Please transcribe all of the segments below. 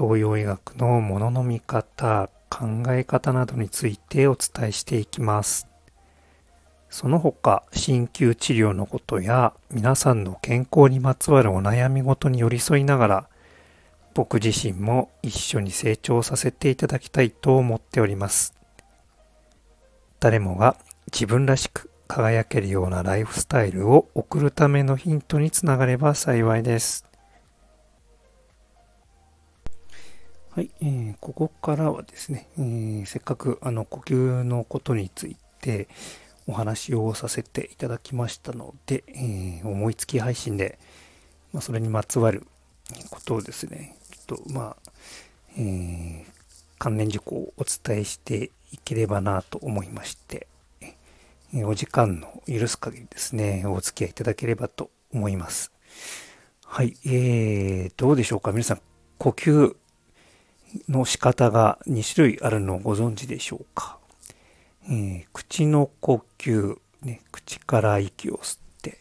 東洋医学のものの見方、考え方などについてお伝えしていきます。その他、鍼灸治療のことや皆さんの健康にまつわるお悩みごとに寄り添いながら、僕自身も一緒に成長させていただきたいと思っております。誰もが自分らしく輝けるようなライフスタイルを送るためのヒントにつながれば幸いです。はい、えー、ここからはですね、えー、せっかくあの呼吸のことについてお話をさせていただきましたので、えー、思いつき配信で、まあ、それにまつわることをですね、ちょっとまあ、え関連事項をお伝えしていければなと思いまして、えお時間の許す限りですね、お付き合いいただければと思います。はい、えー、どうでしょうか？皆さん、呼吸の仕方が2種類あるのをご存知でしょうか？えー、口の呼吸、ね、口から息を吸って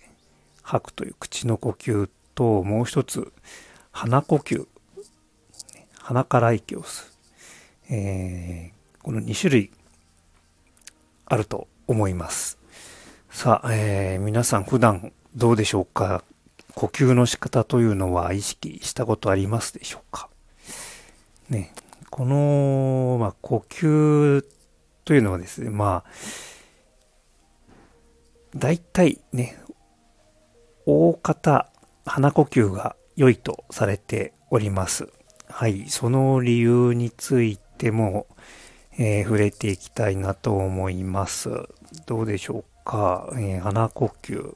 吐くという口の呼吸と、もう一つ、鼻呼吸、鼻から息を吸う。えー、この2種類あると思います。さあ、えー、皆さん普段どうでしょうか？呼吸の仕方というのは意識したことありますでしょうか？ね、この、まあ、呼吸というのはですね、まあ、大体ね、大方、鼻呼吸が良いとされております。はい、その理由についても、えー、触れていきたいなと思います。どうでしょうか、えー、鼻呼吸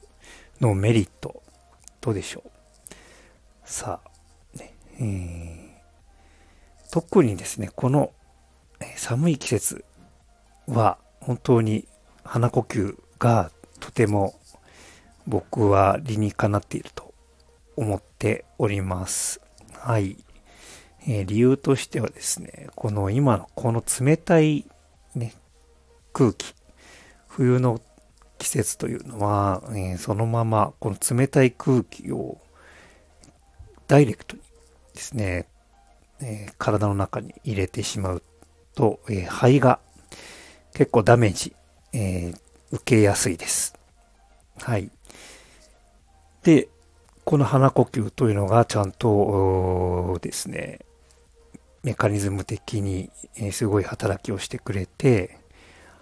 のメリット、どうでしょう？さあ、ね、えー特にですね、この寒い季節は本当に鼻呼吸がとても僕は理にかなっていると思っております。はい。えー、理由としてはですね、この今のこの冷たいね、空気、冬の季節というのは、えー、そのままこの冷たい空気をダイレクトにですね、えー、体の中に入れてしまうと、えー、肺が結構ダメージ、えー、受けやすいです。はい。で、この鼻呼吸というのがちゃんとですね、メカニズム的に、すごい働きをしてくれて、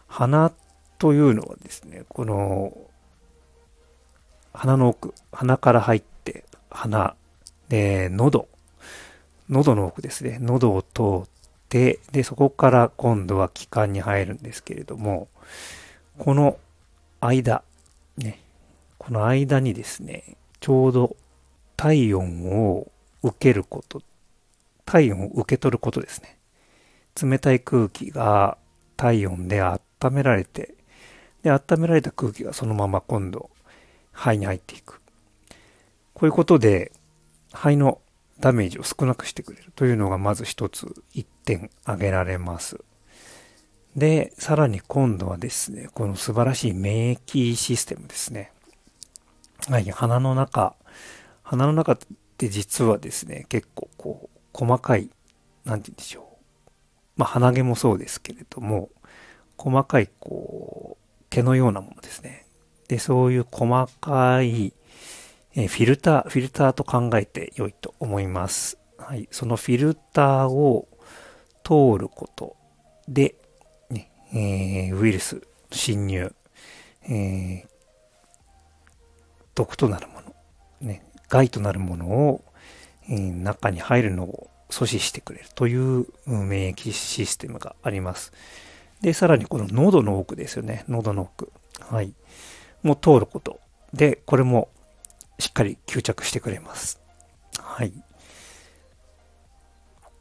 鼻というのはですね、この鼻の奥、鼻から入って鼻、で、喉、喉の奥ですね、喉を通って、で、そこから今度は気管に入るんですけれども、この間、ね、この間にですね、ちょうど体温を受けること、体温を受け取ることですね。冷たい空気が体温で温められて、で、温められた空気がそのまま今度肺に入っていく。こういうことで肺のダメージを少なくしてくれるというのがまず一つ一点挙げられます。で、さらに今度はですね、この素晴らしい免疫システムですね。はい、鼻の中、鼻の中って実はですね、結構こう、細かい、なんて言うんでしょう。まあ、鼻毛もそうですけれども、細かいこう、毛のようなものですね。で、そういう細かいえフィルター、フィルターと考えて良いと思います。はい。そのフィルターを通ることで、ね、えー、ウイルス侵入、えー、毒となるもの、ね、害となるものを、えー、中に入るのを阻止してくれるという免疫システムがあります。で、さらにこの喉の奥ですよね。喉の奥。はい。もう通ること。で、これもしっかり吸着してくれます。はい。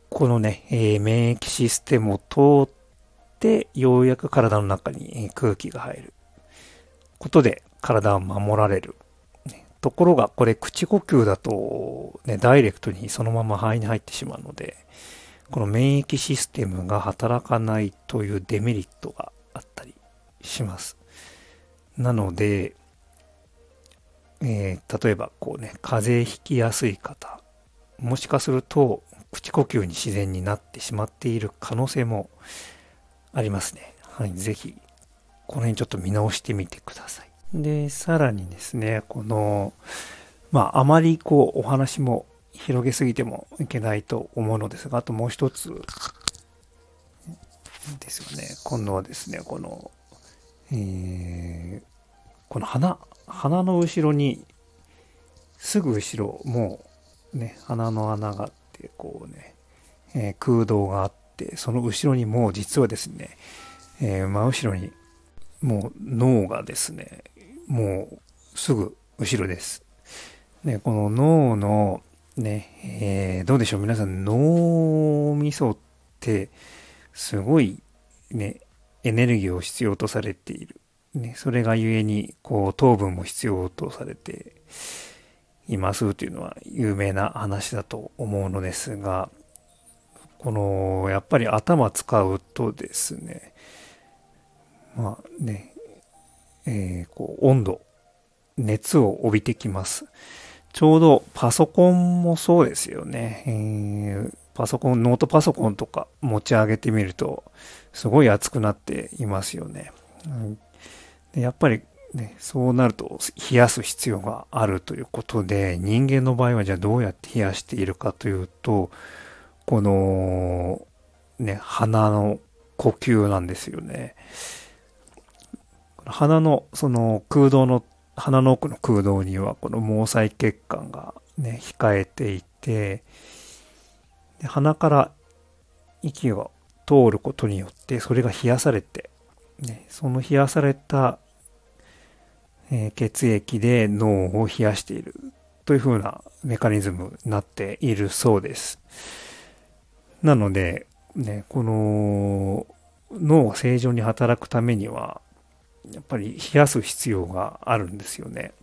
このね、えー、免疫システムを通って、ようやく体の中に空気が入ることで体を守られる。ところが、これ口呼吸だと、ね、ダイレクトにそのまま肺に入ってしまうので、この免疫システムが働かないというデメリットがあったりします。なので、えー、例えばこうね、風邪ひきやすい方、もしかすると口呼吸に自然になってしまっている可能性もありますね。はい、ぜひ、この辺ちょっと見直してみてください。で、さらにですね、この、まあ、あまりこう、お話も広げすぎてもいけないと思うのですが、あともう一つですよね。今度はですね、この、えー、この鼻、鼻の後ろに、すぐ後ろ、もう、ね、鼻の穴があって、こうね、えー、空洞があって、その後ろにもう実はですね、えー、真後ろに、もう脳がですね、もうすぐ後ろです。ね、この脳のね、えー、どうでしょう皆さん脳みそってすごいね、エネルギーを必要とされている。ね、それがゆえに、こう、糖分も必要とされていますというのは有名な話だと思うのですが、この、やっぱり頭使うとですね、まあね、えー、こう温度、熱を帯びてきます。ちょうどパソコンもそうですよね。えー、パソコン、ノートパソコンとか持ち上げてみると、すごい熱くなっていますよね。うん、でやっぱりね、そうなると冷やす必要があるということで、人間の場合はじゃあどうやって冷やしているかというと、この、ね、鼻の呼吸なんですよね。鼻のその空洞の鼻の奥の空洞にはこの毛細血管がね控えていて鼻から息が通ることによってそれが冷やされて、ね、その冷やされた、えー、血液で脳を冷やしているというふうなメカニズムになっているそうです。なので、ね、この脳が正常に働くためにはやっぱり冷やす必要があるんですよね。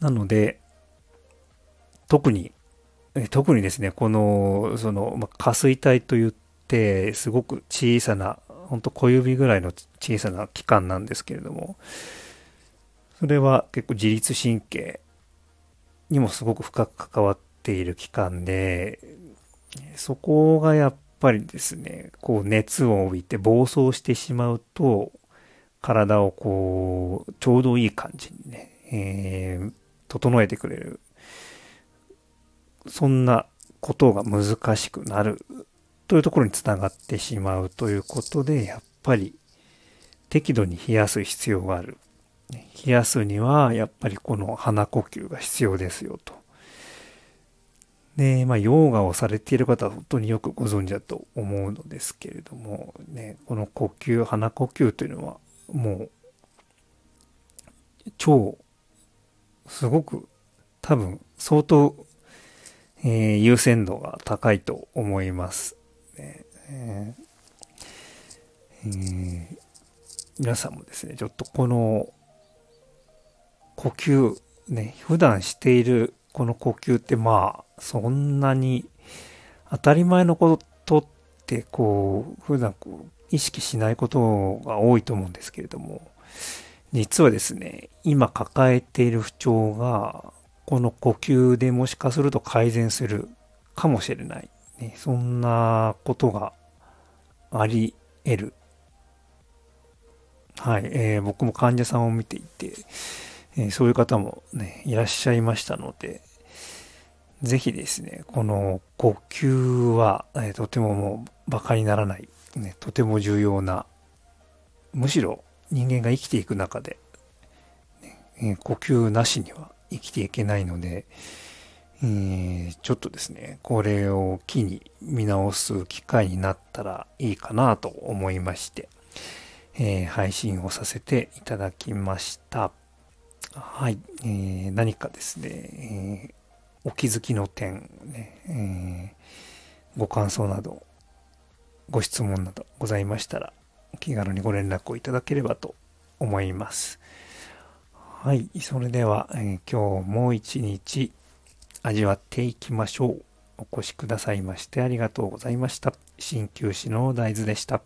なので、特に、特にですね、この、その、まあ、下垂体といって、すごく小さな、ほんと小指ぐらいの小さな器官なんですけれども、それは結構自律神経にもすごく深く関わっている器官で、そこがやっぱりですね、こう熱を帯びて暴走してしまうと、体をこう、ちょうどいい感じにね、えー、整えてくれる。そんなことが難しくなるというところにつながってしまうということで、やっぱり適度に冷やす必要がある。冷やすには、やっぱりこの鼻呼吸が必要ですよと。で、まあ、ヨーガをされている方は本当によくご存知だと思うのですけれども、ね、この呼吸、鼻呼吸というのは、もう、超、すごく、多分、相当、えー、優先度が高いと思います。ねえーえー、皆さんもですね、ちょっとこの、呼吸、ね、普段しているこの呼吸ってまあ、そんなに当たり前のことってこう、普段こう意識しないことが多いと思うんですけれども、実はですね、今抱えている不調が、この呼吸でもしかすると改善するかもしれない。ね、そんなことがあり得る。はい、えー、僕も患者さんを見ていて、えー、そういう方もね、いらっしゃいましたので、ぜひですね、この呼吸は、えー、とてももう馬鹿にならない、ね、とても重要な、むしろ人間が生きていく中で、ねえー、呼吸なしには生きていけないので、えー、ちょっとですね、これを機に見直す機会になったらいいかなと思いまして、えー、配信をさせていただきました。はい、えー、何かですね、えお気づきの点、ね、え、ご感想など、ご質問などございましたら、お気軽にご連絡をいただければと思います。はい。それでは、え、今日も一日味わっていきましょう。お越しくださいましてありがとうございました。鍼灸師の大豆でした。